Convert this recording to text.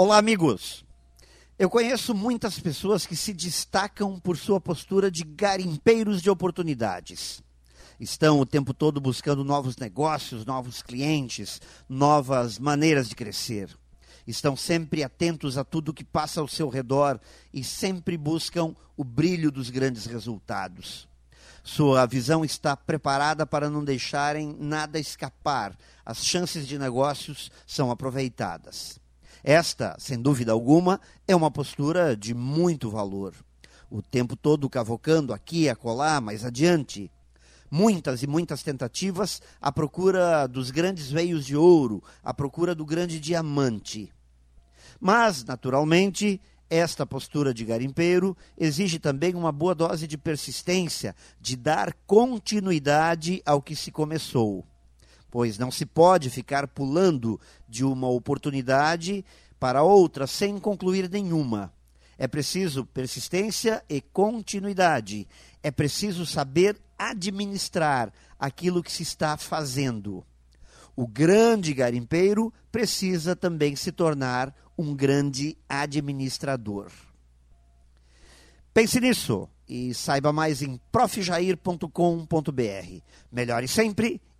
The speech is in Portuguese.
Olá, amigos. Eu conheço muitas pessoas que se destacam por sua postura de garimpeiros de oportunidades. Estão o tempo todo buscando novos negócios, novos clientes, novas maneiras de crescer. Estão sempre atentos a tudo que passa ao seu redor e sempre buscam o brilho dos grandes resultados. Sua visão está preparada para não deixarem nada escapar. As chances de negócios são aproveitadas. Esta, sem dúvida alguma, é uma postura de muito valor. O tempo todo cavocando aqui acolá, mais adiante. Muitas e muitas tentativas à procura dos grandes veios de ouro, à procura do grande diamante. Mas, naturalmente, esta postura de garimpeiro exige também uma boa dose de persistência, de dar continuidade ao que se começou pois não se pode ficar pulando de uma oportunidade para outra sem concluir nenhuma. É preciso persistência e continuidade. É preciso saber administrar aquilo que se está fazendo. O grande garimpeiro precisa também se tornar um grande administrador. Pense nisso e saiba mais em profjair.com.br. Melhore sempre